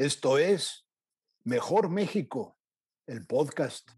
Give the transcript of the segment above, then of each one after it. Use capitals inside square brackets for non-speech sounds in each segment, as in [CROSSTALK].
Esto es Mejor México, el podcast.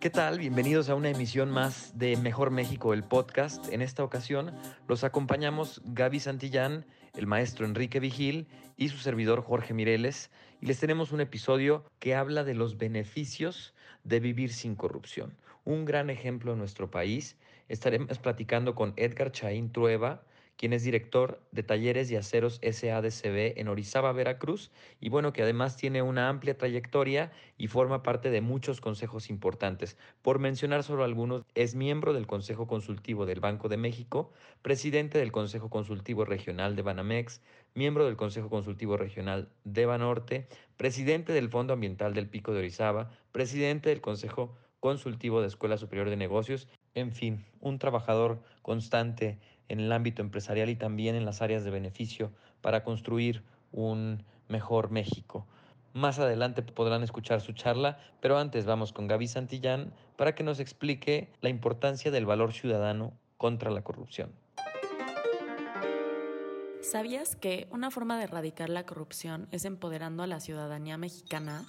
¿Qué tal? Bienvenidos a una emisión más de Mejor México, el podcast. En esta ocasión los acompañamos Gaby Santillán, el maestro Enrique Vigil y su servidor Jorge Mireles. Y les tenemos un episodio que habla de los beneficios de vivir sin corrupción. Un gran ejemplo en nuestro país. Estaremos platicando con Edgar Chaín Trueba, quien es director de Talleres y Aceros SADCB en Orizaba, Veracruz, y bueno, que además tiene una amplia trayectoria y forma parte de muchos consejos importantes. Por mencionar solo algunos, es miembro del Consejo Consultivo del Banco de México, presidente del Consejo Consultivo Regional de Banamex, miembro del Consejo Consultivo Regional de Banorte, presidente del Fondo Ambiental del Pico de Orizaba, presidente del Consejo Consultivo de Escuela Superior de Negocios, en fin, un trabajador constante en el ámbito empresarial y también en las áreas de beneficio para construir un mejor México. Más adelante podrán escuchar su charla, pero antes vamos con Gaby Santillán para que nos explique la importancia del valor ciudadano contra la corrupción. ¿Sabías que una forma de erradicar la corrupción es empoderando a la ciudadanía mexicana?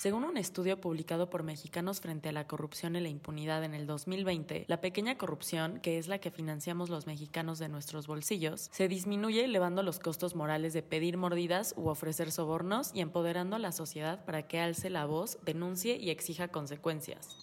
Según un estudio publicado por Mexicanos frente a la corrupción y la impunidad en el 2020, la pequeña corrupción, que es la que financiamos los mexicanos de nuestros bolsillos, se disminuye elevando los costos morales de pedir mordidas u ofrecer sobornos y empoderando a la sociedad para que alce la voz, denuncie y exija consecuencias.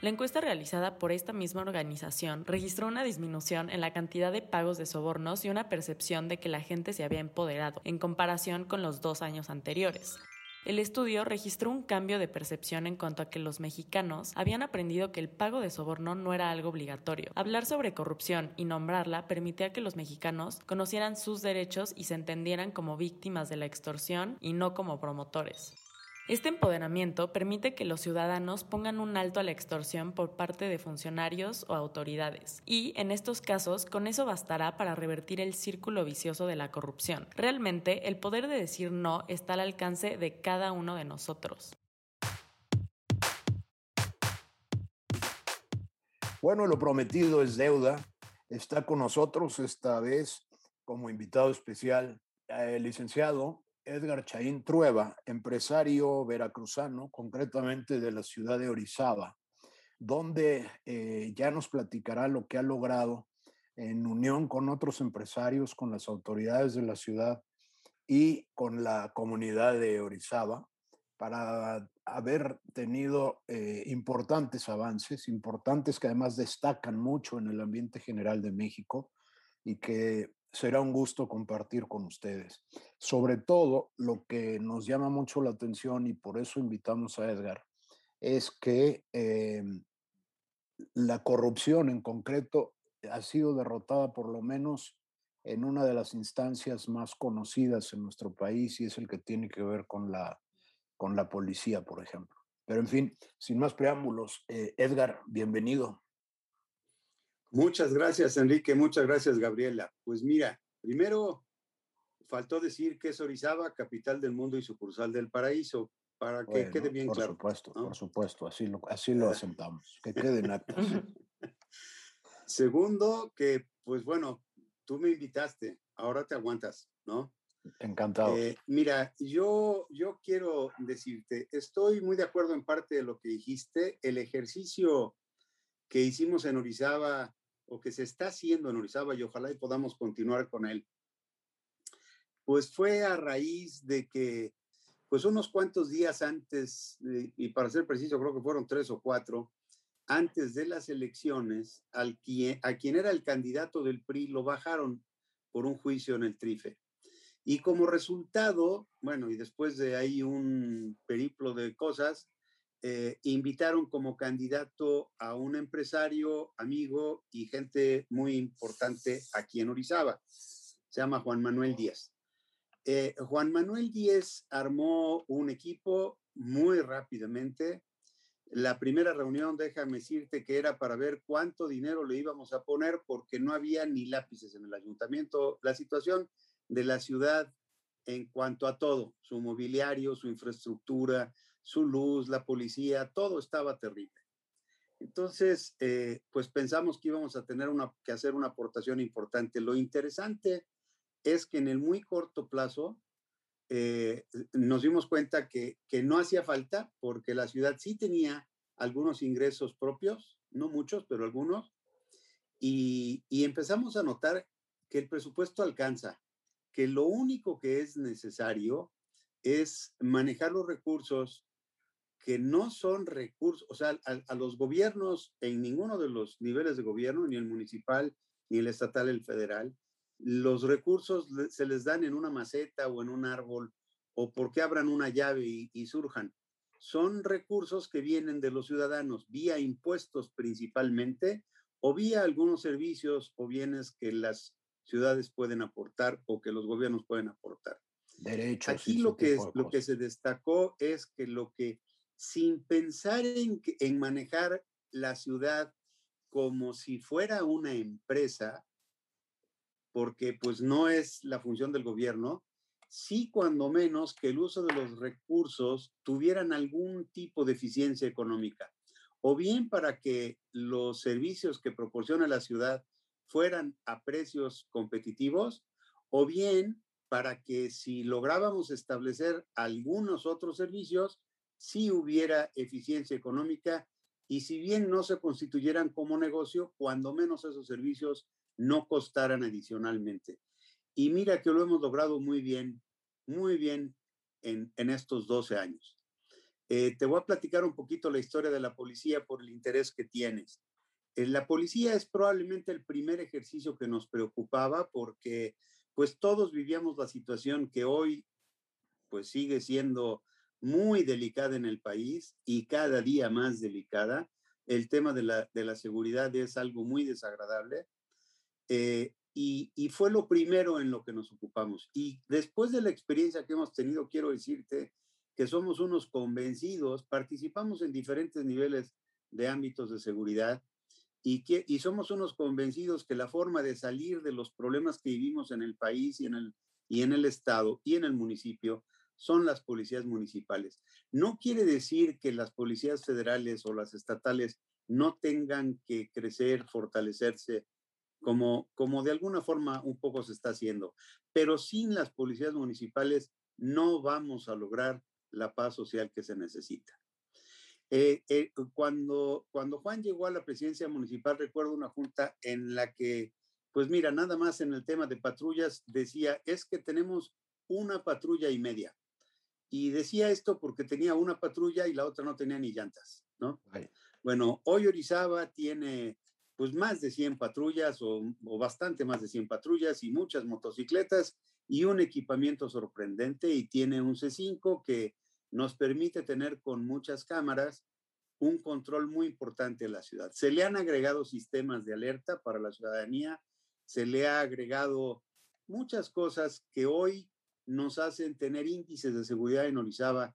La encuesta realizada por esta misma organización registró una disminución en la cantidad de pagos de sobornos y una percepción de que la gente se había empoderado en comparación con los dos años anteriores. El estudio registró un cambio de percepción en cuanto a que los mexicanos habían aprendido que el pago de soborno no era algo obligatorio. Hablar sobre corrupción y nombrarla permitía que los mexicanos conocieran sus derechos y se entendieran como víctimas de la extorsión y no como promotores. Este empoderamiento permite que los ciudadanos pongan un alto a la extorsión por parte de funcionarios o autoridades. Y, en estos casos, con eso bastará para revertir el círculo vicioso de la corrupción. Realmente, el poder de decir no está al alcance de cada uno de nosotros. Bueno, lo prometido es deuda. Está con nosotros esta vez como invitado especial el licenciado Edgar Chaín Trueba, empresario veracruzano, concretamente de la ciudad de Orizaba, donde eh, ya nos platicará lo que ha logrado en unión con otros empresarios, con las autoridades de la ciudad y con la comunidad de Orizaba, para haber tenido eh, importantes avances, importantes que además destacan mucho en el ambiente general de México y que será un gusto compartir con ustedes. Sobre todo, lo que nos llama mucho la atención y por eso invitamos a Edgar, es que eh, la corrupción en concreto ha sido derrotada por lo menos en una de las instancias más conocidas en nuestro país y es el que tiene que ver con la, con la policía, por ejemplo. Pero en fin, sin más preámbulos, eh, Edgar, bienvenido. Muchas gracias, Enrique. Muchas gracias, Gabriela. Pues mira, primero faltó decir que es Orizaba, capital del mundo y sucursal del paraíso, para que quede bien por claro. Por supuesto, por supuesto, así lo, así lo asentamos, que quede en actas. [LAUGHS] Segundo, que pues bueno, tú me invitaste, ahora te aguantas, ¿no? Encantado. Eh, mira, yo, yo quiero decirte, estoy muy de acuerdo en parte de lo que dijiste. El ejercicio que hicimos en Orizaba o que se está haciendo en Orizaba y ojalá podamos continuar con él, pues fue a raíz de que, pues unos cuantos días antes, y para ser preciso, creo que fueron tres o cuatro, antes de las elecciones, al quien, a quien era el candidato del PRI lo bajaron por un juicio en el TRIFE. Y como resultado, bueno, y después de ahí un periplo de cosas, eh, invitaron como candidato a un empresario, amigo y gente muy importante aquí en Orizaba. Se llama Juan Manuel Díaz. Eh, Juan Manuel Díaz armó un equipo muy rápidamente. La primera reunión, déjame decirte que era para ver cuánto dinero le íbamos a poner porque no había ni lápices en el ayuntamiento. La situación de la ciudad en cuanto a todo, su mobiliario, su infraestructura, su luz, la policía, todo estaba terrible. Entonces, eh, pues pensamos que íbamos a tener una, que hacer una aportación importante. Lo interesante es que en el muy corto plazo eh, nos dimos cuenta que, que no hacía falta porque la ciudad sí tenía algunos ingresos propios, no muchos, pero algunos, y, y, empezamos a notar que el presupuesto alcanza, que lo único que es necesario es manejar los recursos que no son recursos, o sea, a, a, los gobiernos en ninguno de los niveles de gobierno, ni el municipal, ni el estatal, el federal, los recursos se les dan en una maceta o en un árbol o porque abran una llave y, y surjan. Son recursos que vienen de los ciudadanos vía impuestos principalmente o vía algunos servicios o bienes que las ciudades pueden aportar o que los gobiernos pueden aportar. Derechos. Aquí lo que, es, lo que se destacó es que lo que, sin pensar en, manejar la ciudad como si fuera una empresa, porque pues no es la función del gobierno, sí cuando menos que el uso de los recursos tuvieran algún tipo de eficiencia económica, o bien para que los servicios que proporciona la ciudad fueran a precios competitivos, o bien para que si lográbamos establecer algunos otros servicios, sí hubiera eficiencia económica y si bien no se constituyeran como negocio, cuando menos esos servicios no costaran adicionalmente. Y mira que lo hemos logrado muy bien, muy bien en, en estos 12 años. Eh, te voy a platicar un poquito la historia de la policía por el interés que tienes. Eh, la policía es probablemente el primer ejercicio que nos preocupaba porque pues todos vivíamos la situación que hoy pues sigue siendo muy delicada en el país y cada día más delicada. El tema de la, de la seguridad es algo muy desagradable eh, y, y, fue lo primero en lo que nos ocupamos. Y después de la experiencia que hemos tenido, quiero decirte que somos unos convencidos, participamos en diferentes niveles de ámbitos de seguridad y, que, y somos unos convencidos que la forma de salir de los problemas que vivimos en el país y en el, y en el Estado y en el municipio son las policías municipales. No quiere decir que las policías federales o las estatales no tengan que crecer, fortalecerse como, como de alguna forma un poco se está haciendo. Pero sin las policías municipales no vamos a lograr la paz social que se necesita. Eh, eh, cuando, cuando Juan llegó a la presidencia municipal, recuerdo una junta en la que, pues mira, nada más en el tema de patrullas decía, es que tenemos una patrulla y media. Y decía esto porque tenía una patrulla y la otra no tenía ni llantas, ¿no? Ay. Bueno, hoy Orizaba tiene pues más de 100 patrullas o, o, bastante más de 100 patrullas y muchas motocicletas y un equipamiento sorprendente y tiene un C5 que nos permite tener con muchas cámaras un control muy importante de la ciudad. Se le han agregado sistemas de alerta para la ciudadanía, se le ha agregado muchas cosas que hoy nos hacen tener índices de seguridad en Orizaba.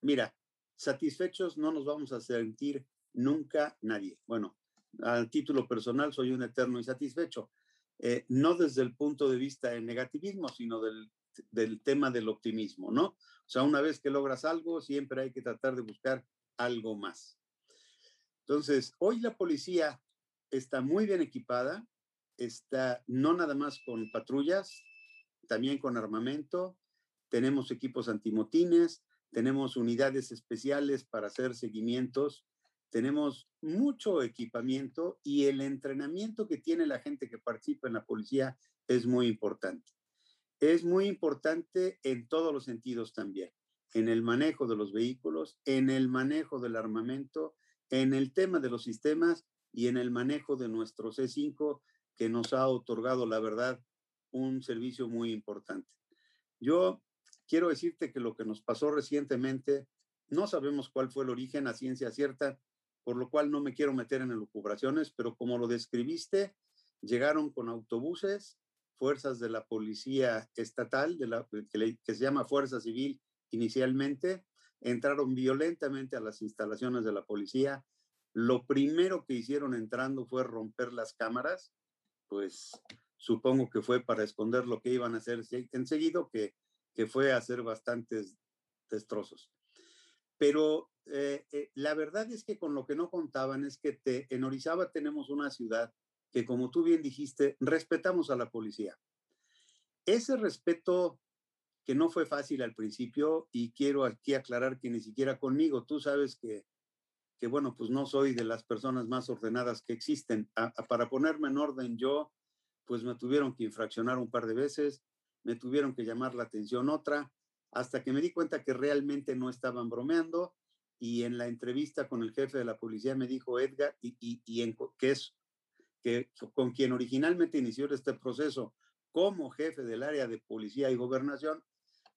Mira, satisfechos no nos vamos a sentir nunca nadie. Bueno, al título personal soy un eterno insatisfecho, eh, no desde el punto de vista del negativismo, sino del, del tema del optimismo, ¿no? O sea, una vez que logras algo, siempre hay que tratar de buscar algo más. Entonces, hoy la policía está muy bien equipada, está no nada más con patrullas, también con armamento, tenemos equipos antimotines, tenemos unidades especiales para hacer seguimientos tenemos mucho equipamiento y el entrenamiento que tiene la gente que participa en la policía es muy importante. Es muy importante en todos los sentidos también, en el manejo de los vehículos, en el manejo del armamento, en el tema de los sistemas y en el manejo de nuestro C5 que nos ha otorgado, la verdad, un servicio muy importante. Yo quiero decirte que lo que nos pasó recientemente, no sabemos cuál fue el origen a ciencia cierta, por lo cual no me quiero meter en elucubraciones, pero como lo describiste, llegaron con autobuses, fuerzas de la policía estatal, de la, que, que se llama Fuerza Civil inicialmente, entraron violentamente a las instalaciones de la policía. Lo primero que hicieron entrando fue romper las cámaras, pues supongo que fue para esconder lo que iban a hacer enseguida, que, que fue hacer bastantes destrozos. Pero eh, eh, la verdad es que con lo que no contaban es que te, en Orizaba tenemos una ciudad que, como tú bien dijiste, respetamos a la policía. ese respeto que no fue fácil al principio y quiero aquí aclarar que ni siquiera conmigo, tú sabes que, que bueno, pues no soy de las personas más ordenadas que existen. para ponerme en orden yo, pues me tuvieron que infraccionar un par de veces, me tuvieron que llamar la atención otra, hasta que me di cuenta que realmente no estaban bromeando y en la entrevista con el jefe de la policía me dijo Edgar, y, y, en, que es que con quien originalmente inició este proceso como jefe del área de policía y gobernación,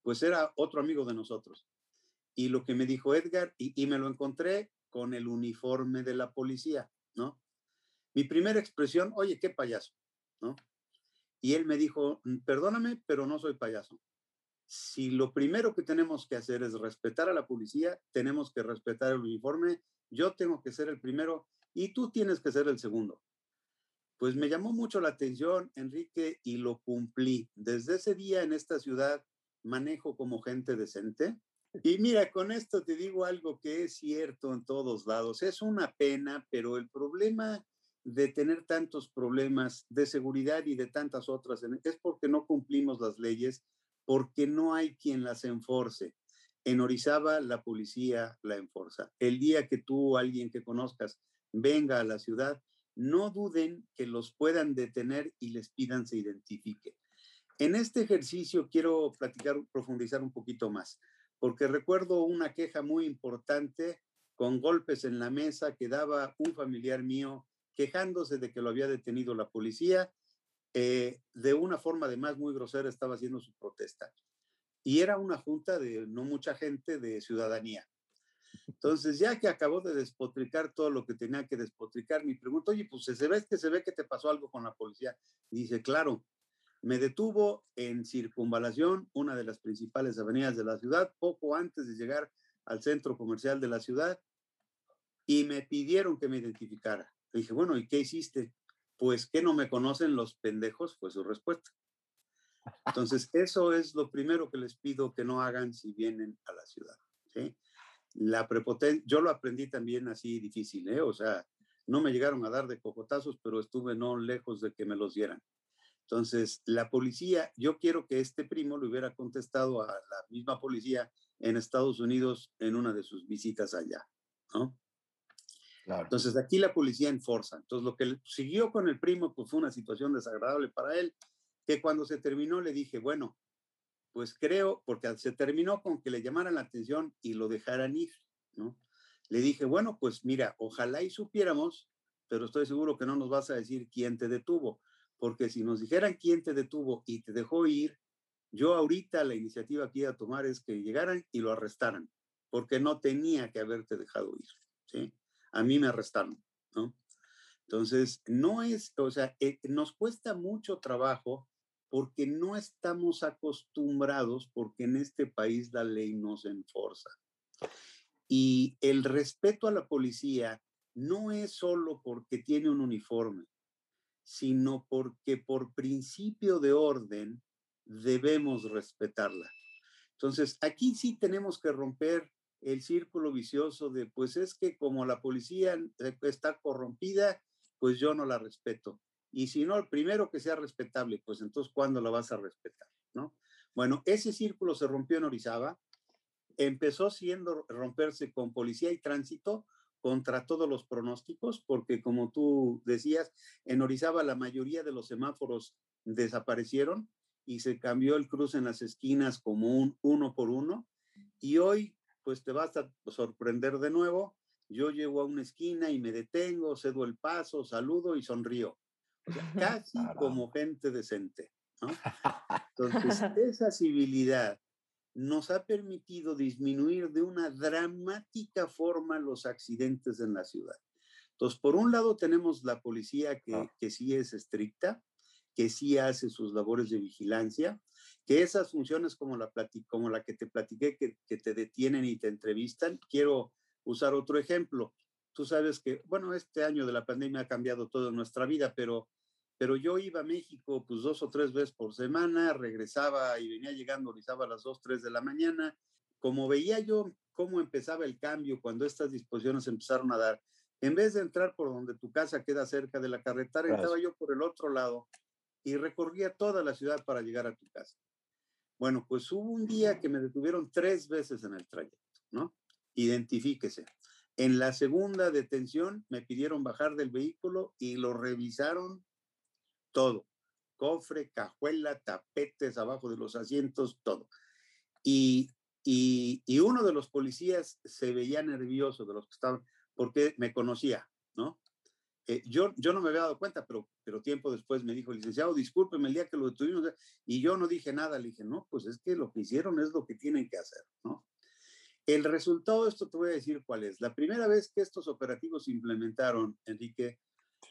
pues era otro amigo de nosotros. Y lo que me dijo Edgar, y, y me lo encontré con el uniforme de la policía, ¿no? Mi primera expresión, oye, qué payaso, ¿no? Y él me dijo, mm, perdóname, pero no soy payaso. Si lo primero que tenemos que hacer es respetar a la policía, tenemos que respetar el uniforme, yo tengo que ser el primero y tú tienes que ser el segundo. Pues me llamó mucho la atención, Enrique, y lo cumplí. Desde ese día en esta ciudad manejo como gente decente. Y mira, con esto te digo algo que es cierto en todos lados. Es una pena, pero el problema de tener tantos problemas de seguridad y de tantas otras es porque no cumplimos las leyes, porque no hay quien las enforce. En Orizaba la policía la enforza. El día que tú o alguien que conozcas venga a la ciudad, no duden que los puedan detener y les pidan se identifique. En este ejercicio quiero platicar, profundizar un poquito más, porque recuerdo una queja muy importante con golpes en la mesa que daba un familiar mío quejándose de que lo había detenido la policía, eh, de una forma además muy grosera estaba haciendo su protesta. Y era una junta de no mucha gente de ciudadanía. Entonces, ya que acabó de despotricar todo lo que tenía que despotricar, me pregunto, oye, pues se ve que se ve que te pasó algo con la policía. Dice, claro, me detuvo en circunvalación, una de las principales avenidas de la ciudad, poco antes de llegar al centro comercial de la ciudad, y me pidieron que me identificara. Le dije, bueno, ¿y qué hiciste? Pues que no me conocen los pendejos, fue su respuesta. Entonces, eso es lo primero que les pido que no hagan si vienen a la ciudad. La prepotencia, yo lo aprendí también así difícil, ¿eh? o sea, no me llegaron a dar de cocotazos, pero estuve no lejos de que me los dieran. Entonces, la policía, yo quiero que este primo le hubiera contestado a la misma policía en Estados Unidos en una de sus visitas allá, ¿no? Entonces, aquí la policía enforza. Entonces, lo que siguió con el primo, pues fue una situación desagradable para él, que cuando se terminó le dije, bueno, pues creo, porque se terminó con que le llamaran la atención y lo dejaran ir, ¿no? Le dije, bueno, pues mira, ojalá y supiéramos, pero estoy seguro que no nos vas a decir quién te detuvo, porque si nos dijeran quién te detuvo y te dejó ir, yo ahorita la iniciativa que iba a tomar es que llegaran y lo arrestaran, porque no tenía que haberte dejado ir, ¿sí? A mí me arrestaron, ¿no? Entonces, no es, o sea, eh, nos cuesta mucho trabajo porque no estamos acostumbrados, porque en este país la ley nos enforza. Y el respeto a la policía no es solo porque tiene un uniforme, sino porque por principio de orden debemos respetarla. Entonces, aquí sí tenemos que romper el círculo vicioso de, pues es que como la policía está corrompida, pues yo no la respeto. Y si no, primero que sea respetable, pues entonces, ¿cuándo la vas a respetar? ¿No? Bueno, ese círculo se rompió en Orizaba, empezó siendo romperse con policía y tránsito contra todos los pronósticos, porque como tú decías, en Orizaba la mayoría de los semáforos desaparecieron y se cambió el cruce en las esquinas como un uno por uno. Y hoy pues te vas a sorprender de nuevo. Yo llego a una esquina y me detengo, cedo el paso, saludo y sonrío. [LAUGHS] casi como gente decente. [LAUGHS] Entonces, esa civilidad nos ha permitido disminuir de una dramática forma los accidentes en la ciudad. Entonces, por un lado tenemos la policía que, que sí es estricta, que sí hace sus labores de vigilancia, que esas funciones como la, como la que te platiqué, que, que te detienen y te entrevistan, quiero usar otro ejemplo. Tú sabes que, bueno, este año de la pandemia ha cambiado toda nuestra vida, pero, pero yo iba a México pues dos o tres veces por semana, regresaba y venía llegando, regresaba a las dos, tres de la mañana. Como veía yo cómo empezaba el cambio cuando estas disposiciones empezaron a dar, en vez de entrar por donde tu casa queda cerca de la carretera, entraba yo por el otro lado y recorría toda la ciudad para llegar a tu casa. Bueno, pues hubo un día que me detuvieron tres veces en el trayecto, ¿no? Identifíquese. En la segunda detención me pidieron bajar del vehículo y lo revisaron todo. Cofre, cajuela, tapetes abajo de los asientos, todo. Y, y, uno de los policías se veía nervioso de los que estaban, porque me conocía, ¿no? Eh, yo, yo no me había dado cuenta, pero, pero tiempo después me dijo, licenciado, discúlpeme el día que lo detuvimos, y yo no dije nada, le dije, no, pues es que lo que hicieron es lo que tienen que hacer, ¿no? El resultado de esto te voy a decir cuál es. La primera vez que estos operativos se implementaron, Enrique,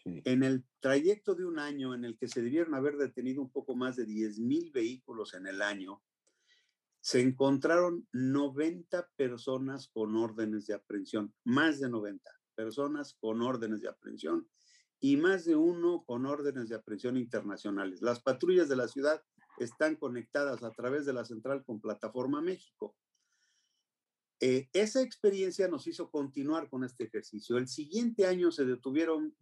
en el trayecto de un año en el que se debieron haber detenido un poco más de 10 mil vehículos en el año, se encontraron 90 personas con órdenes de aprehensión, más de 90 personas con órdenes de aprehensión y más de uno con órdenes de aprehensión internacionales. Las patrullas de la ciudad están conectadas a través de la central con Plataforma México. Eh, esa experiencia nos hizo continuar con este ejercicio. El siguiente año se detuvieron,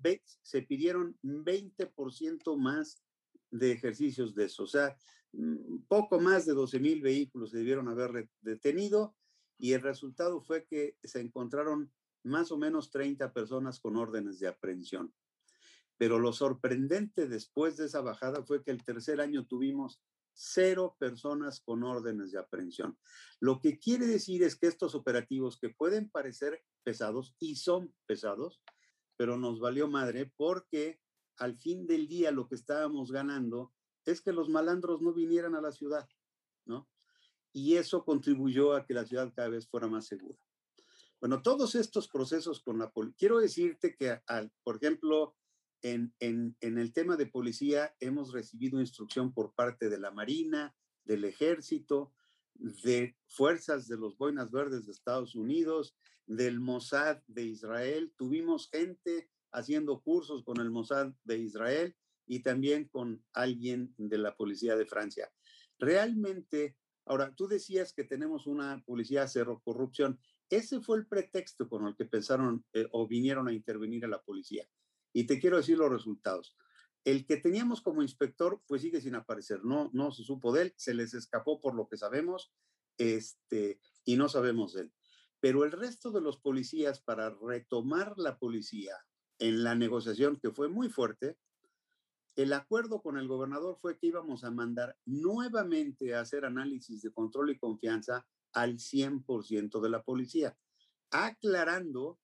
se pidieron 20% más de ejercicios de eso. O sea, mm, poco más de 12 mil vehículos se debieron haber detenido y el resultado fue que se encontraron más o menos 30 personas con órdenes de aprehensión. Pero lo sorprendente después de esa bajada fue que el tercer año tuvimos cero personas con órdenes de aprehensión. Lo que quiere decir es que estos operativos que pueden parecer pesados y son pesados, pero nos valió madre porque al fin del día lo que estábamos ganando es que los malandros no vinieran a la ciudad, ¿no? Y eso contribuyó a que la ciudad cada vez fuera más segura. Bueno, todos estos procesos con la policía, quiero decirte que, por ejemplo, en, el tema de policía hemos recibido instrucción por parte de la Marina, del Ejército, de fuerzas de los Boinas Verdes de Estados Unidos, del Mossad de Israel. Tuvimos gente haciendo cursos con el Mossad de Israel y también con alguien de la policía de Francia. Realmente, ahora, tú decías que tenemos una policía cero corrupción. Ese fue el pretexto con el que pensaron eh, o vinieron a intervenir a la policía. Y te quiero decir los resultados. El que teníamos como inspector, pues sigue sin aparecer, no, no se supo de él, se les escapó por lo que sabemos, este, y no sabemos de él. Pero el resto de los policías, para retomar la policía en la negociación, que fue muy fuerte, el acuerdo con el gobernador fue que íbamos a mandar nuevamente a hacer análisis de control y confianza al 100% de la policía, aclarando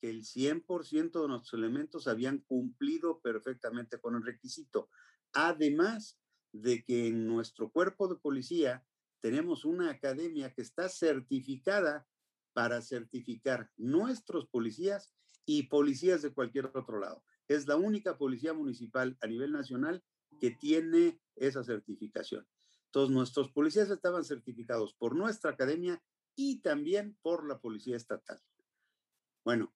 el 100% de nuestros elementos habían cumplido perfectamente con el requisito. Además de que en nuestro cuerpo de policía tenemos una academia que está certificada para certificar nuestros policías y policías de cualquier otro lado. Es la única policía municipal a nivel nacional que tiene esa certificación. Todos nuestros policías estaban certificados por nuestra academia y también por la policía estatal. Bueno,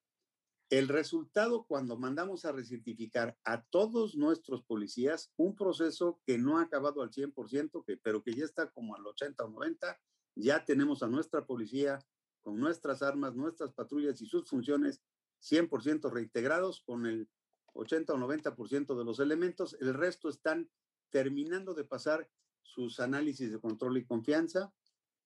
el resultado cuando mandamos a recertificar a todos nuestros policías, un proceso que no ha acabado al 100%, que, pero que ya está como al 80 o 90, ya tenemos a nuestra policía con nuestras armas, nuestras patrullas y sus funciones 100% reintegrados con el 80 o 90% de los elementos. El resto están terminando de pasar sus análisis de control y confianza.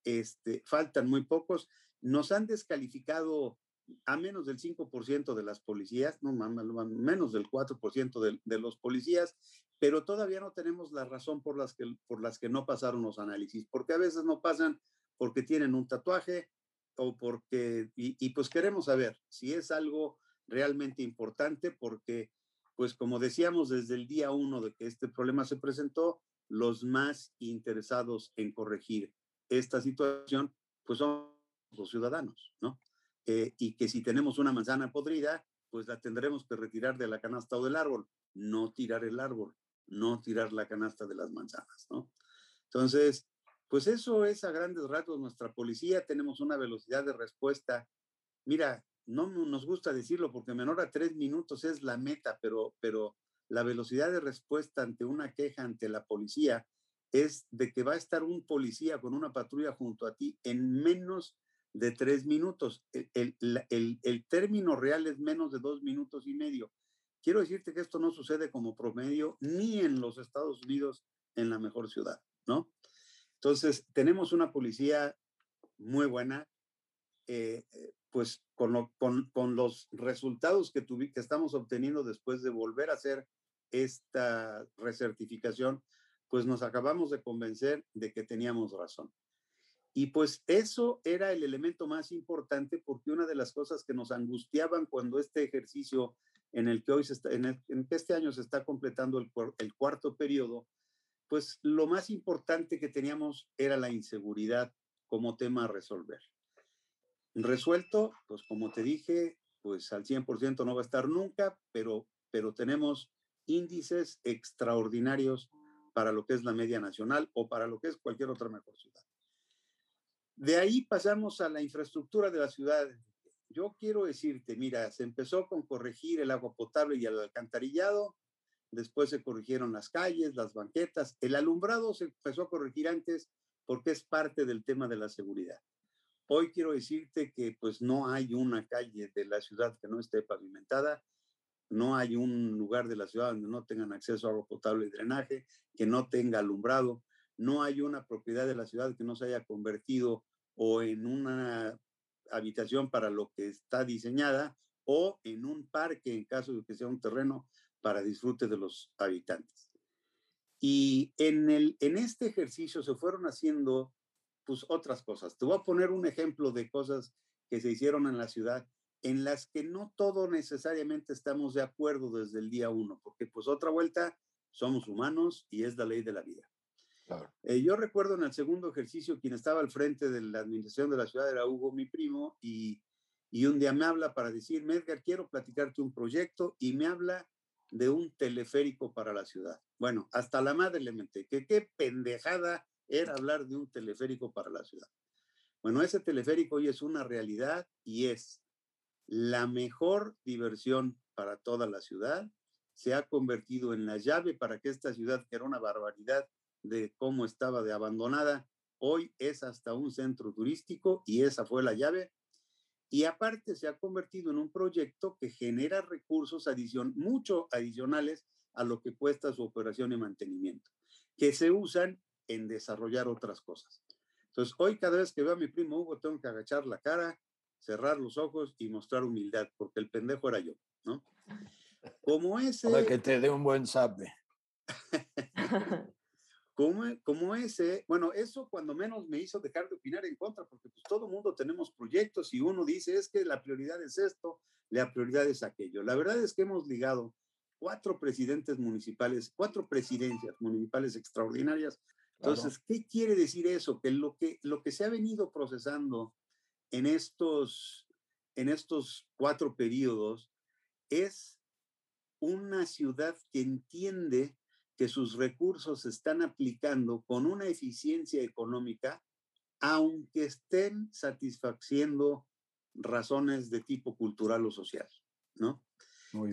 Este, faltan muy pocos. Nos han descalificado a menos del 5% de las policías, no menos del 4% de, de, los policías, pero todavía no tenemos la razón por las, que, por las que no pasaron los análisis, porque a veces no pasan porque tienen un tatuaje o porque, y, y pues queremos saber si es algo realmente importante, porque pues como decíamos desde el día uno de que este problema se presentó, los más interesados en corregir esta situación, pues son los ciudadanos, ¿no? Eh, y que si tenemos una manzana podrida, pues la tendremos que retirar de la canasta o del árbol, no tirar el árbol, no tirar la canasta de las manzanas, ¿no? Entonces, pues eso es a grandes rasgos nuestra policía, tenemos una velocidad de respuesta. Mira, no nos gusta decirlo porque menor a tres minutos es la meta, pero, pero la velocidad de respuesta ante una queja ante la policía es de que va a estar un policía con una patrulla junto a ti en menos de tres minutos. El, el, el, término real es menos de dos minutos y medio. quiero decirte que esto no sucede como promedio ni en los Estados Unidos en la mejor ciudad, ¿no? Entonces, tenemos una policía muy buena, eh, eh, pues con, con, los resultados que, que estamos obteniendo después de volver a hacer esta recertificación, pues nos acabamos de convencer de que teníamos razón. Y pues eso era el elemento más importante porque una de las cosas que nos angustiaban cuando este ejercicio en el que hoy se está, en, este año se está completando el, el cuarto periodo, pues lo más importante que teníamos era la inseguridad como tema a resolver. Resuelto, pues como te dije, pues al 100% no va a estar nunca, pero, pero tenemos índices extraordinarios para lo que es la media nacional o para lo que es cualquier otra mejor ciudad. De ahí pasamos a la infraestructura de la ciudad. Yo quiero decirte, mira, se empezó con corregir el agua potable y el alcantarillado, después se corrigieron las calles, las banquetas, el alumbrado se empezó a corregir antes porque es parte del tema de la seguridad. Hoy quiero decirte que pues no hay una calle de la ciudad que no esté pavimentada, no hay un lugar de la ciudad donde no tengan acceso a agua potable y drenaje, que no tenga alumbrado, no hay una propiedad de la ciudad que no se haya convertido o en una habitación para lo que está diseñada o en un parque en caso de que sea un terreno para disfrute de los habitantes. Y en, el, en este ejercicio se fueron haciendo pues otras cosas. Te voy a poner un ejemplo de cosas que se hicieron en la ciudad en las que no todo necesariamente estamos de acuerdo desde el día uno, porque pues otra vuelta somos humanos y es la ley de la vida. Eh, yo recuerdo en el segundo ejercicio, quien estaba al frente de la administración de la ciudad era Hugo, mi primo, y, y un día me habla para decirme, Edgar, quiero platicarte un proyecto y me habla de un teleférico para la ciudad. Bueno, hasta la madre le menté, que qué pendejada era hablar de un teleférico para la ciudad. Bueno, ese teleférico hoy es una realidad y es la mejor diversión para toda la ciudad. Se ha convertido en la llave para que esta ciudad, que era una barbaridad de cómo estaba de abandonada, hoy es hasta un centro turístico y esa fue la llave. Y aparte se ha convertido en un proyecto que genera recursos adicion mucho adicionales a lo que cuesta su operación y mantenimiento, que se usan en desarrollar otras cosas. Entonces, hoy cada vez que veo a mi primo Hugo, tengo que agachar la cara, cerrar los ojos y mostrar humildad, porque el pendejo era yo, ¿no? Como ese... Para que te dé un buen sape. [LAUGHS] como, como ese, bueno, eso cuando menos me hizo dejar de opinar en contra, porque pues todo mundo tenemos proyectos y uno dice, es que la prioridad es esto, la prioridad es aquello. La verdad es que hemos ligado cuatro presidentes municipales, cuatro presidencias municipales extraordinarias. Entonces, ¿qué quiere decir eso? Que lo que, lo que se ha venido procesando en estos, en estos cuatro periodos es una ciudad que entiende que sus recursos se están aplicando con una eficiencia económica, aunque estén satisfaciendo razones de tipo cultural o social, ¿no?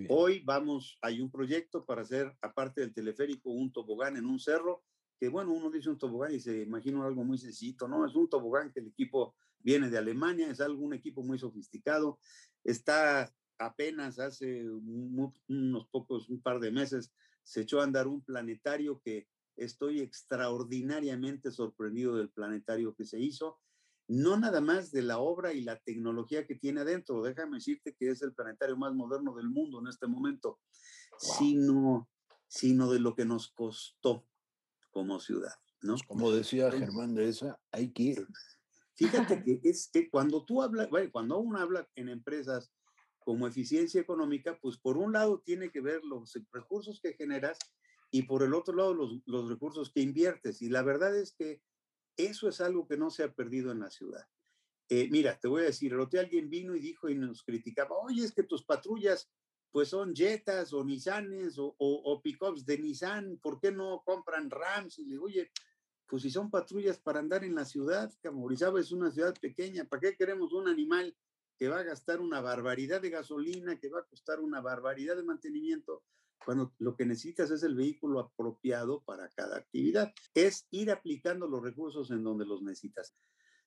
Hoy vamos, hay un proyecto para hacer, aparte del teleférico, un tobogán en un cerro, que bueno, uno dice un tobogán y se imagina algo muy sencillo, ¿no? Es un tobogán que el equipo viene de Alemania, es algo, un equipo muy sofisticado, está apenas hace unos pocos, un par de meses, se echó a andar un planetario que estoy extraordinariamente sorprendido del planetario que se hizo, no nada más de la obra y la tecnología que tiene adentro, déjame decirte que es el planetario más moderno del mundo en este momento, sino, sino de lo que nos costó como ciudad, ¿no? Pues, como decía Germán de esa, hay que ir. Fíjate [LAUGHS] que es que cuando tú hablas, bueno, cuando uno habla en empresas como eficiencia económica, pues por un lado tiene que ver los recursos que generas y por el otro lado los, los recursos que inviertes. Y la verdad es que eso es algo que no se ha perdido en la ciudad. Eh, mira, te voy a decir, el otro alguien vino y dijo y nos criticaba, oye, es que tus patrullas pues son Jetas o Nissanes o, o, pickups de Nissan, ¿por qué no compran Rams? Y le digo, oye, pues si son patrullas para andar en la ciudad, Camorizaba es una ciudad pequeña, ¿para qué queremos un animal que va a gastar una barbaridad de gasolina, que va a costar una barbaridad de mantenimiento, cuando lo que necesitas es el vehículo apropiado para cada actividad. Es ir aplicando los recursos en donde los necesitas.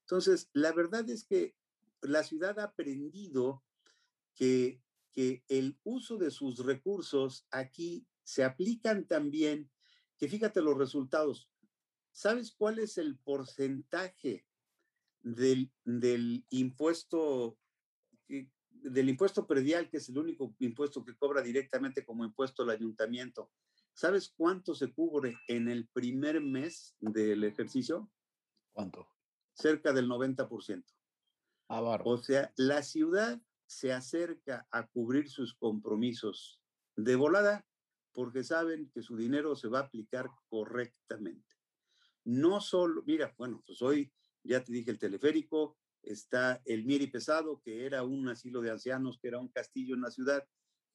Entonces, la verdad es que la ciudad ha aprendido que que el uso de sus recursos aquí se aplican también, que fíjate los resultados. ¿Sabes cuál es el porcentaje del, del impuesto del impuesto predial, que es el único impuesto que cobra directamente como impuesto el ayuntamiento, ¿sabes cuánto se cubre en el primer mes del ejercicio? ¿Cuánto? Cerca del 90%. Ah, o sea, la ciudad se acerca a cubrir sus compromisos de volada porque saben que su dinero se va a aplicar correctamente. No solo, mira, bueno, pues hoy ya te dije el teleférico, está el Miri Pesado, que era un asilo de ancianos, que era un castillo en la ciudad,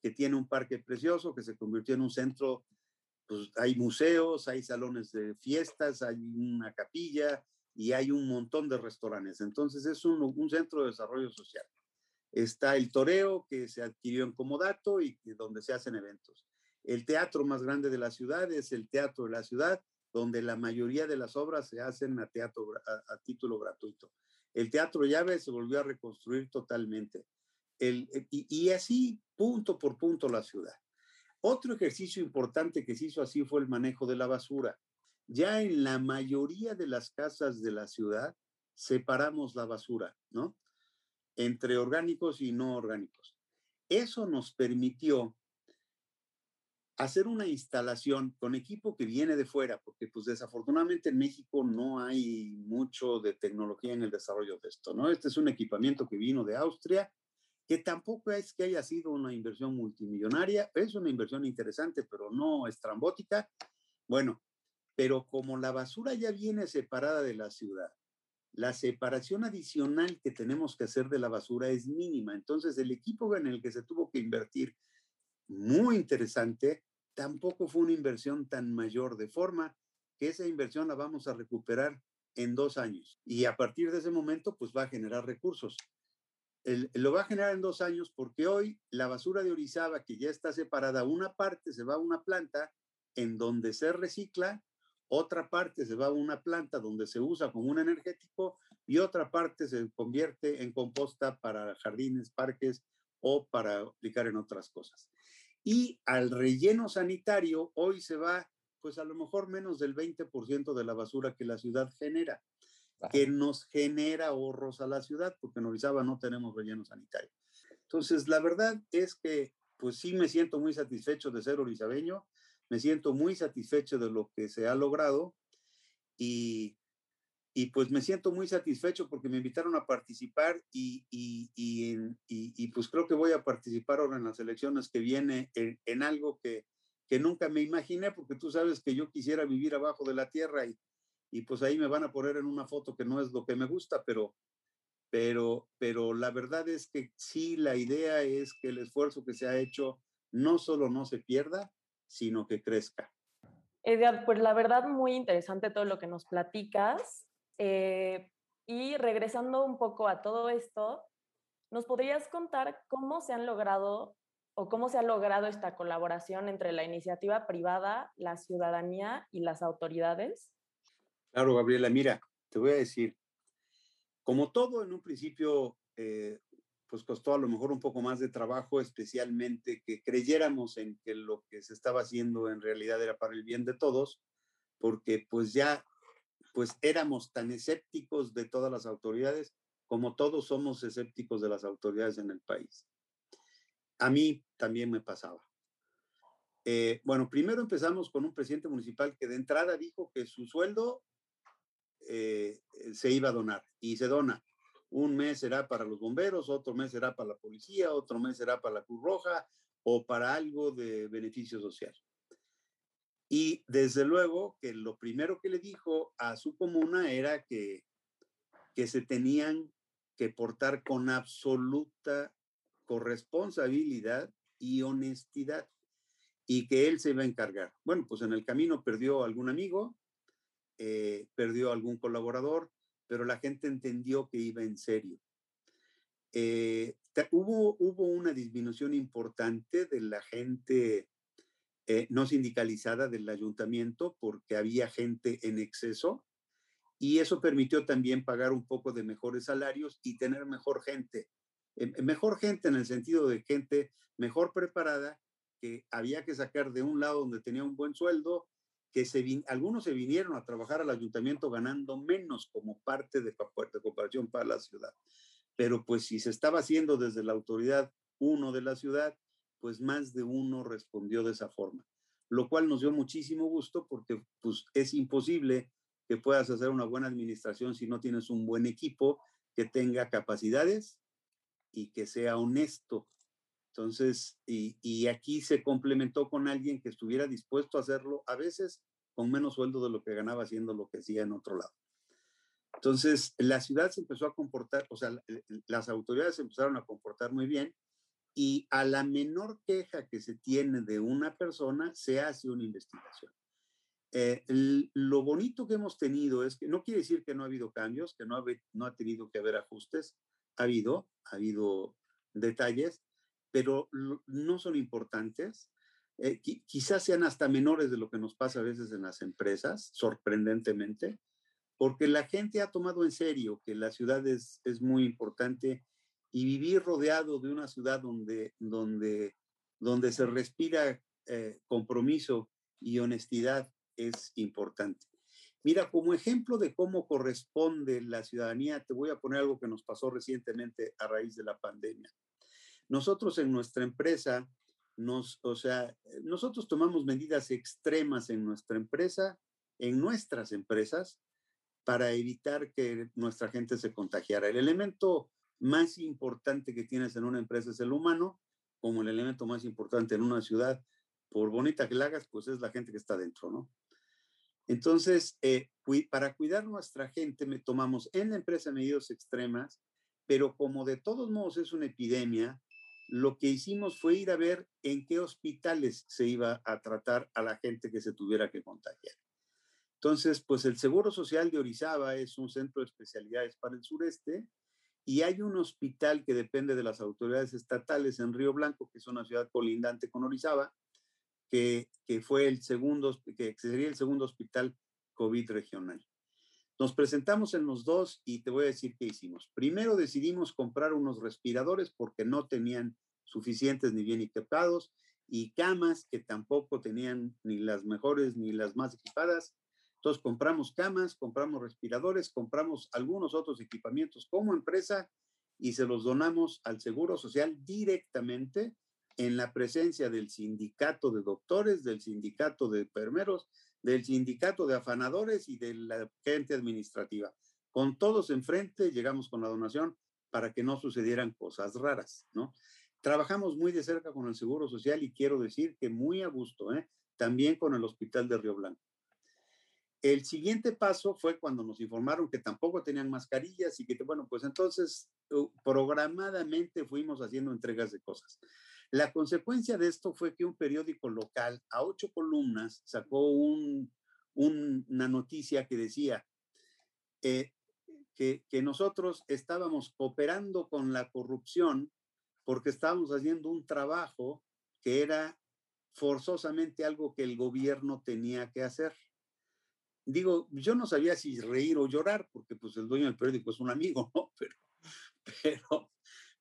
que tiene un parque precioso, que se convirtió en un centro, pues hay museos, hay salones de fiestas, hay una capilla y hay un montón de restaurantes. Entonces es un, un centro de desarrollo social. Está el toreo, que se adquirió en Comodato y donde se hacen eventos. El teatro más grande de la ciudad es el Teatro de la Ciudad, donde la mayoría de las obras se hacen a, teatro, a título gratuito. El Teatro Llave se volvió a reconstruir totalmente. El, eh, y, así, punto por punto, la ciudad. Otro ejercicio importante que se hizo así fue el manejo de la basura. Ya en la mayoría de las casas de la ciudad separamos la basura, ¿no? Entre orgánicos y no orgánicos. Eso nos permitió hacer una instalación con equipo que viene de fuera, porque pues desafortunadamente en México no hay mucho de tecnología en el desarrollo de esto, ¿no? Este es un equipamiento que vino de Austria, que tampoco es que haya sido una inversión multimillonaria, es una inversión interesante, pero no estrambótica. Bueno, pero como la basura ya viene separada de la ciudad, la separación adicional que tenemos que hacer de la basura es mínima. Entonces, el equipo en el que se tuvo que invertir muy interesante, tampoco fue una inversión tan mayor, de forma que esa inversión la vamos a recuperar en dos años. Y a partir de ese momento, pues va a generar recursos. lo va a generar en dos años porque hoy la basura de Orizaba, que ya está separada, una parte se va a una planta en donde se recicla, otra parte se va a una planta donde se usa como un energético y otra parte se convierte en composta para jardines, parques o para aplicar en otras cosas. Y al relleno sanitario hoy se va, pues a lo mejor menos del 20% de la basura que la ciudad genera, que nos genera ahorros a la ciudad, porque en Orizaba no tenemos relleno sanitario. Entonces, la verdad es que, pues sí me siento muy satisfecho de ser orizabeño, me siento muy satisfecho de lo que se ha logrado y y pues me siento muy satisfecho porque me invitaron a participar y, y, y, pues creo que voy a participar ahora en las elecciones que viene en, en, algo que, que nunca me imaginé porque tú sabes que yo quisiera vivir abajo de la tierra y, y pues ahí me van a poner en una foto que no es lo que me gusta, pero, pero, pero la verdad es que sí, la idea es que el esfuerzo que se ha hecho no solo no se pierda, sino que crezca. Edgar, pues la verdad muy interesante todo lo que nos platicas. Eh, y regresando un poco a todo esto, ¿nos podrías contar cómo se han logrado o cómo se ha logrado esta colaboración entre la iniciativa privada, la ciudadanía y las autoridades? Claro, Gabriela, mira, te voy a decir, como todo en un principio, eh, pues costó a lo mejor un poco más de trabajo, especialmente que creyéramos en que lo que se estaba haciendo en realidad era para el bien de todos, porque pues ya pues éramos tan escépticos de todas las autoridades como todos somos escépticos de las autoridades en el país. A mí también me pasaba. Eh, bueno, primero empezamos con un presidente municipal que de entrada dijo que su sueldo eh, se iba a donar y se dona. Un mes será para los bomberos, otro mes será para la policía, otro mes será para la Cruz Roja o para algo de beneficio social. Y desde luego que lo primero que le dijo a su comuna era que, que se tenían que portar con absoluta corresponsabilidad y honestidad y que él se iba a encargar. Bueno, pues en el camino perdió algún amigo, eh, perdió algún colaborador, pero la gente entendió que iba en serio. Eh, hubo, hubo una disminución importante de la gente eh, no sindicalizada del ayuntamiento porque había gente en exceso y eso permitió también pagar un poco de mejores salarios y tener mejor gente mejor gente en el sentido de gente mejor preparada, que había que sacar de un lado donde tenía un buen sueldo, que se algunos se vinieron a trabajar al ayuntamiento ganando menos como parte de, de cooperación para la ciudad. Pero pues si se estaba haciendo desde la autoridad uno de la ciudad, pues más de uno respondió de esa forma, lo cual nos dio muchísimo gusto porque pues es imposible que puedas hacer una buena administración si no tienes un buen equipo que tenga capacidades y que sea honesto. Entonces, y, aquí se complementó con alguien que estuviera dispuesto a hacerlo, a veces con menos sueldo de lo que ganaba haciendo lo que hacía en otro lado. Entonces, la ciudad se empezó a comportar, o sea, las autoridades se empezaron a comportar muy bien y a la menor queja que se tiene de una persona, se hace una investigación. Eh, lo bonito que hemos tenido es que no quiere decir que no ha habido cambios, que no ha, no ha tenido que haber ajustes, ha habido, ha habido detalles, pero no son importantes. Eh, quizás sean hasta menores de lo que nos pasa a veces en las empresas, sorprendentemente, porque la gente ha tomado en serio que la ciudad es, es muy importante y vivir rodeado de una ciudad donde, donde, donde se respira eh, compromiso y honestidad es importante. Mira, como ejemplo de cómo corresponde la ciudadanía, te voy a poner algo que nos pasó recientemente a raíz de la pandemia. Nosotros en nuestra empresa, nos, o sea, nosotros tomamos medidas extremas en nuestra empresa, en nuestras empresas, para evitar que nuestra gente se contagiara. El elemento más importante que tienes en una empresa es el humano, como el elemento más importante en una ciudad, por bonita que la hagas, pues es la gente que está dentro, ¿no? Entonces, eh, para cuidar nuestra gente, me tomamos en la empresa medidas extremas, pero como de todos modos es una epidemia, lo que hicimos fue ir a ver en qué hospitales se iba a tratar a la gente que se tuviera que contagiar. Entonces, pues el Seguro Social de Orizaba es un centro de especialidades para el sureste y hay un hospital que depende de las autoridades estatales en Río Blanco, que es una ciudad colindante con Orizaba, que, que fue el segundo, que sería el segundo hospital COVID regional. Nos presentamos en los dos y te voy a decir qué hicimos. Primero decidimos comprar unos respiradores porque no tenían suficientes ni bien equipados y camas que tampoco tenían ni las mejores ni las más equipadas. Entonces compramos camas, compramos respiradores, compramos algunos otros equipamientos como empresa y se los donamos al Seguro Social directamente en la presencia del sindicato de doctores, del sindicato de enfermeros, del sindicato de afanadores y de la gente administrativa. Con todos enfrente llegamos con la donación para que no sucedieran cosas raras, ¿no? Trabajamos muy de cerca con el Seguro Social y quiero decir que muy a gusto, ¿eh? También con el Hospital de Río Blanco. El siguiente paso fue cuando nos informaron que tampoco tenían mascarillas y que, bueno, pues entonces uh, programadamente fuimos haciendo entregas de cosas. La consecuencia de esto fue que un periódico local a ocho columnas sacó una noticia que decía eh, que, nosotros estábamos cooperando con la corrupción porque estábamos haciendo un trabajo que era forzosamente algo que el gobierno tenía que hacer. Digo, yo no sabía si reír o llorar, porque pues el dueño del periódico es un amigo, ¿no? [LAUGHS] Pero, pero,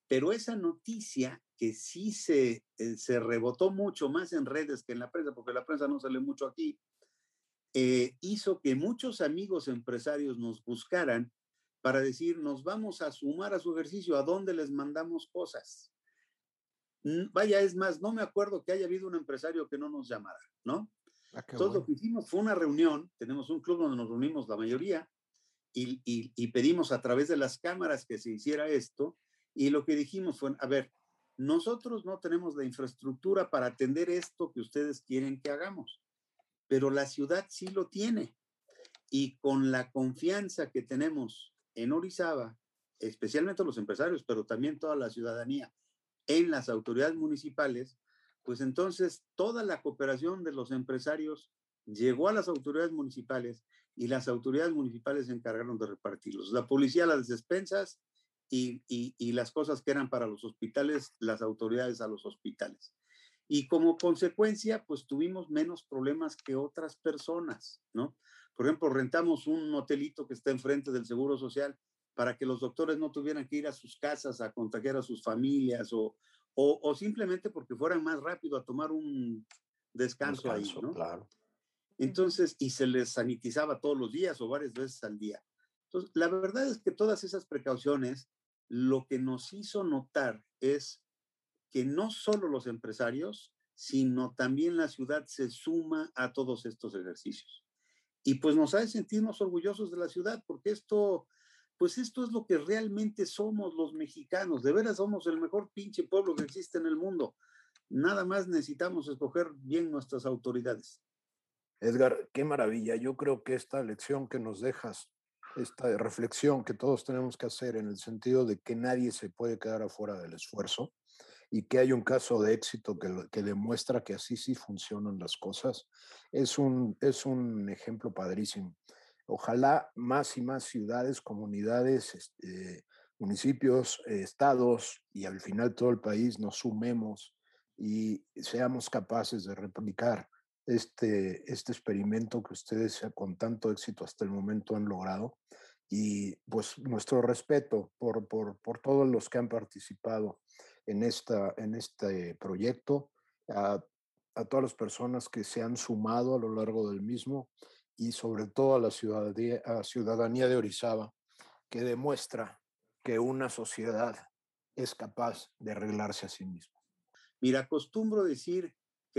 pero esa noticia que sí se, eh, se rebotó mucho más en redes que en la prensa, porque la prensa no sale mucho aquí, eh, hizo que muchos amigos empresarios nos buscaran para decir, nos vamos a sumar a su ejercicio, ¿a dónde les mandamos cosas? Vaya, es más, no me acuerdo que haya habido un empresario que no nos llamara, ¿no? Ah, Todo lo que hicimos fue una reunión, tenemos un club donde nos reunimos la mayoría y, y pedimos a través de las cámaras que se hiciera esto y lo que dijimos fue, a ver, nosotros no tenemos la infraestructura para atender esto que ustedes quieren que hagamos, pero la ciudad sí lo tiene. Y con la confianza que tenemos en Orizaba, especialmente los empresarios, pero también toda la ciudadanía, en las autoridades municipales, pues entonces toda la cooperación de los empresarios llegó a las autoridades municipales y las autoridades municipales se encargaron de repartirlos. La policía las despensas y, las cosas que eran para los hospitales, las autoridades a los hospitales. Y como consecuencia, pues tuvimos menos problemas que otras personas, ¿no? Por ejemplo, rentamos un hotelito que está enfrente del Seguro Social para que los doctores no tuvieran que ir a sus casas a contagiar a sus familias o, o, simplemente porque fueran más rápido a tomar un descanso, ahí, ¿no? Claro. Entonces, y se les sanitizaba todos los días o varias veces al día. Entonces, la verdad es que todas esas precauciones, lo que nos hizo notar es que no solo los empresarios, sino también la ciudad se suma a todos estos ejercicios. Y pues nos hace sentirnos orgullosos de la ciudad, porque esto pues esto es lo que realmente somos los mexicanos. De veras somos el mejor pinche pueblo que existe en el mundo. Nada más necesitamos escoger bien nuestras autoridades. Edgar, qué maravilla. Yo creo que esta lección que nos dejas, esta reflexión que todos tenemos que hacer en el sentido de que nadie se puede quedar afuera del esfuerzo y que hay un caso de éxito que, que demuestra que así sí funcionan las cosas, es un, es un ejemplo padrísimo. Ojalá más y más ciudades, comunidades, este, municipios, estados y al final todo el país nos sumemos y seamos capaces de replicar este, este experimento que ustedes con tanto éxito hasta el momento han logrado. Y pues nuestro respeto por, por, por todos los que han participado en, esta, en este proyecto, a, a todas las personas que se han sumado a lo largo del mismo y sobre todo a la ciudadanía, ciudadanía de Orizaba, que demuestra que una sociedad es capaz de arreglarse a sí misma. Mira, acostumbro decir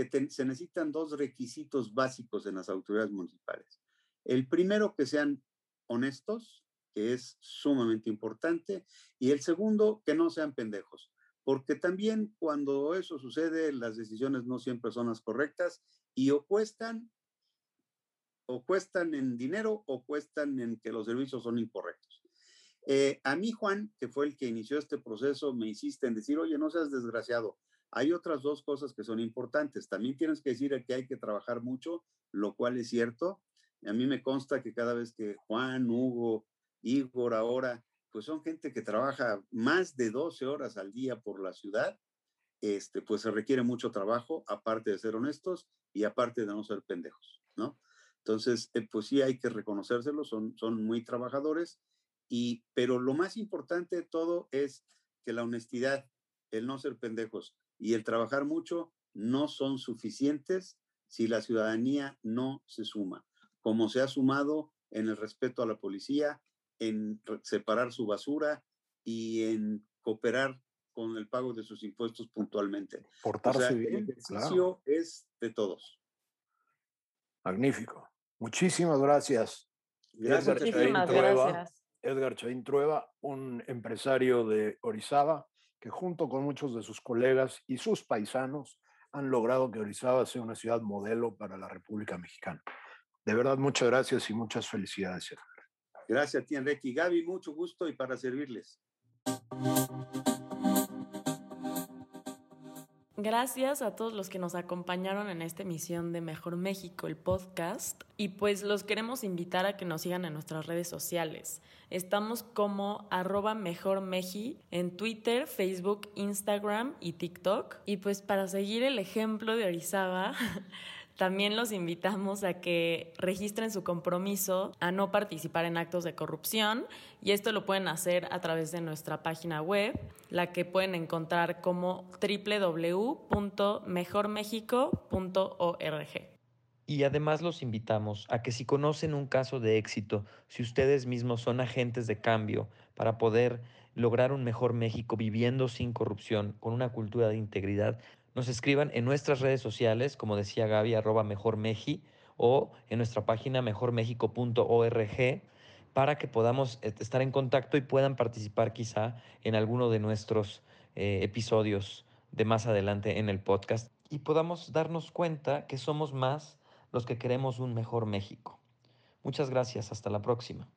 que se necesitan dos requisitos básicos en las autoridades municipales. El primero, que sean honestos, que es sumamente importante, y el segundo, que no sean pendejos, porque también cuando eso sucede, las decisiones no siempre son las correctas y o cuestan o cuestan en dinero o cuestan en que los servicios son incorrectos. Eh, a mí, Juan, que fue el que inició este proceso, me insiste en decir, oye, no seas desgraciado. Hay otras dos cosas que son importantes. También tienes que decir que hay que trabajar mucho, lo cual es cierto. A mí me consta que cada vez que Juan, Hugo, Igor ahora, pues son gente que trabaja más de 12 horas al día por la ciudad, este, pues se requiere mucho trabajo, aparte de ser honestos y aparte de no ser pendejos, ¿no? Entonces, eh, pues sí hay que reconocérselo, son, son muy trabajadores, y, pero lo más importante de todo es que la honestidad, el no ser pendejos y el trabajar mucho no son suficientes si la ciudadanía no se suma, como se ha sumado en el respeto a la policía, en separar su basura y en cooperar con el pago de sus impuestos puntualmente. Portarse bien. El ejercicio es de todos. Magnífico. Muchísimas gracias. Gracias. Edgar Chaín Trueba, un empresario de Orizaba, que junto con muchos de sus colegas y sus paisanos han logrado que Orizaba sea una ciudad modelo para la República Mexicana. De verdad, muchas gracias y muchas felicidades. Gracias a ti, Enrique. Gaby, mucho gusto y para servirles. Gracias a todos los que nos acompañaron en esta emisión de Mejor México, el podcast. Y pues los queremos invitar a que nos sigan en nuestras redes sociales. Estamos como arroba mejormeji en Twitter, Facebook, Instagram y TikTok. Y pues para seguir el ejemplo de Orizaba, [LAUGHS] También los invitamos a que registren su compromiso a no participar en actos de corrupción y esto lo pueden hacer a través de nuestra página web, la que pueden encontrar como www.mejormexico.org. Y además los invitamos a que si conocen un caso de éxito, si ustedes mismos son agentes de cambio para poder lograr un mejor México viviendo sin corrupción, con una cultura de integridad, nos escriban en nuestras redes sociales, como decía Gaby, arroba mejormeji, o en nuestra página mejormexico.org para que podamos eh, estar en contacto y puedan participar quizá en alguno de nuestros eh, episodios de más adelante en el podcast y podamos darnos cuenta que somos más los que queremos un mejor México. Muchas gracias, hasta la próxima.